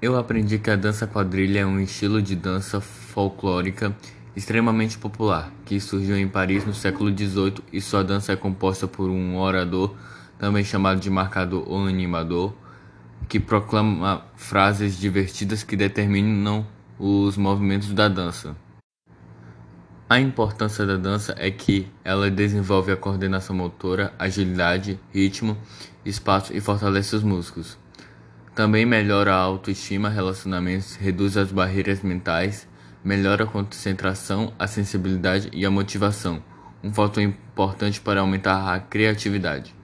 Eu aprendi que a dança quadrilha é um estilo de dança folclórica extremamente popular, que surgiu em Paris no século XVIII e sua dança é composta por um orador, também chamado de marcador ou animador, que proclama frases divertidas que determinam os movimentos da dança. A importância da dança é que ela desenvolve a coordenação motora, agilidade, ritmo, espaço e fortalece os músculos. Também melhora a autoestima, relacionamentos, reduz as barreiras mentais, melhora a concentração, a sensibilidade e a motivação, um fator importante para aumentar a criatividade.